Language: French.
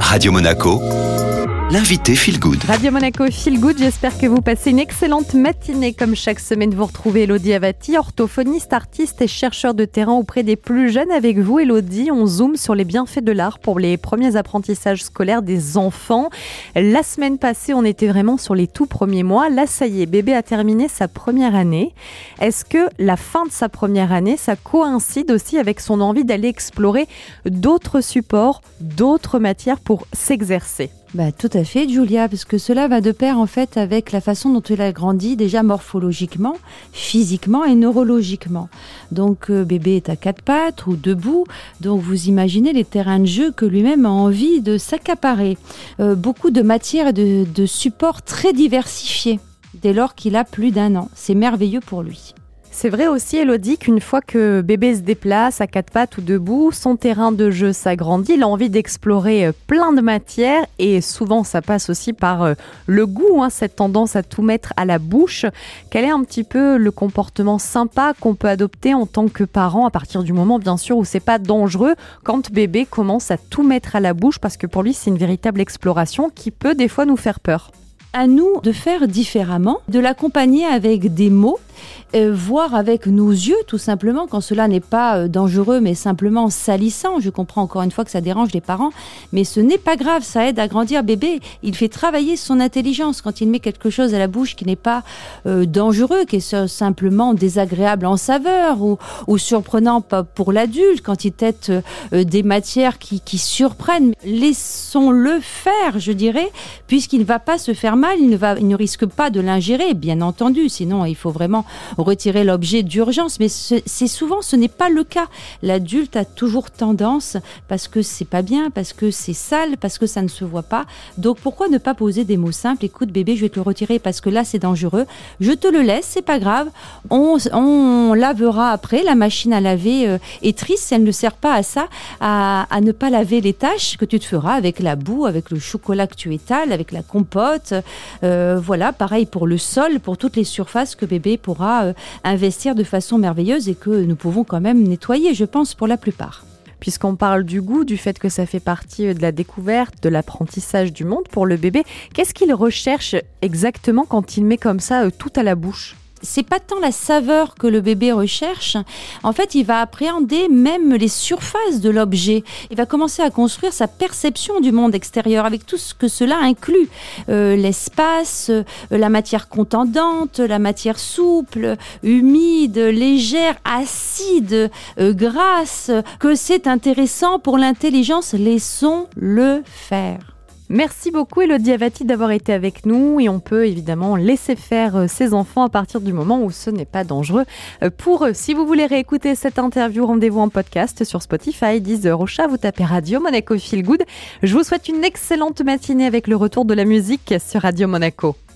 Radio Monaco, l'invité Feel Good. Radio Monaco Feel Good, j'espère que vous passez une excellente matinée. Comme chaque semaine, vous retrouvez Elodie Avati, orthophoniste, artiste et chercheur de terrain auprès des plus jeunes. Avec vous, Elodie, on zoome sur les bienfaits de l'art pour les premiers apprentissages scolaires des enfants. La semaine passée, on était vraiment sur les tout premiers mois. Là, ça y est, bébé a terminé sa première année. Est-ce que la fin de sa première année, ça coïncide aussi avec son envie d'aller explorer d'autres supports, d'autres matières pour s'exercer? Bah, tout à fait, Julia, parce que cela va de pair en fait avec la façon dont il a grandi, déjà morphologiquement, physiquement et neurologiquement. Donc, euh, bébé est à quatre pattes ou debout, donc vous imaginez les terrains de jeu que lui-même a envie de s'accaparer. Euh, beaucoup de matières et de, de supports très diversifiés dès lors qu'il a plus d'un an. C'est merveilleux pour lui. C'est vrai aussi, Elodie, qu'une fois que bébé se déplace à quatre pattes ou debout, son terrain de jeu s'agrandit, il a envie d'explorer euh, plein de matières et souvent ça passe aussi par euh, le goût, hein, cette tendance à tout mettre à la bouche. Quel est un petit peu le comportement sympa qu'on peut adopter en tant que parent à partir du moment, bien sûr, où c'est pas dangereux quand bébé commence à tout mettre à la bouche? Parce que pour lui c'est une véritable exploration qui peut des fois nous faire peur. À nous de faire différemment, de l'accompagner avec des mots, euh, voir avec nos yeux tout simplement quand cela n'est pas euh, dangereux mais simplement salissant. Je comprends encore une fois que ça dérange les parents, mais ce n'est pas grave, ça aide à grandir bébé. Il fait travailler son intelligence quand il met quelque chose à la bouche qui n'est pas euh, dangereux, qui est simplement désagréable en saveur ou, ou surprenant pour l'adulte, quand il tête des matières qui, qui surprennent. Laissons-le faire, je dirais, puisqu'il ne va pas se faire mal il ne, va, il ne risque pas de l'ingérer, bien entendu, sinon il faut vraiment retirer l'objet d'urgence. Mais c'est souvent, ce n'est pas le cas. L'adulte a toujours tendance, parce que c'est pas bien, parce que c'est sale, parce que ça ne se voit pas. Donc pourquoi ne pas poser des mots simples? Écoute bébé, je vais te le retirer parce que là c'est dangereux. Je te le laisse, c'est pas grave. On, on, lavera après. La machine à laver euh, est triste, elle ne sert pas à ça, à, ne pas laver les tâches que tu te feras avec la boue, avec le chocolat que tu étales, avec la compote, euh, voilà, pareil pour le sol, pour toutes les surfaces que bébé pourra euh, investir de façon merveilleuse et que nous pouvons quand même nettoyer, je pense, pour la plupart puisqu'on parle du goût, du fait que ça fait partie euh, de la découverte, de l'apprentissage du monde pour le bébé. Qu'est-ce qu'il recherche exactement quand il met comme ça tout à la bouche? C'est pas tant la saveur que le bébé recherche. En fait, il va appréhender même les surfaces de l'objet. Il va commencer à construire sa perception du monde extérieur avec tout ce que cela inclut. Euh, l'espace, euh, la matière contendante, la matière souple, humide, légère, acide, euh, grasse, que c'est intéressant pour l'intelligence. Laissons-le faire. Merci beaucoup Elodie Avati d'avoir été avec nous et on peut évidemment laisser faire euh, ses enfants à partir du moment où ce n'est pas dangereux euh, pour eux. Si vous voulez réécouter cette interview, rendez-vous en podcast sur Spotify, Deezer, au chat, vous tapez Radio Monaco Feel Good. Je vous souhaite une excellente matinée avec le retour de la musique sur Radio Monaco.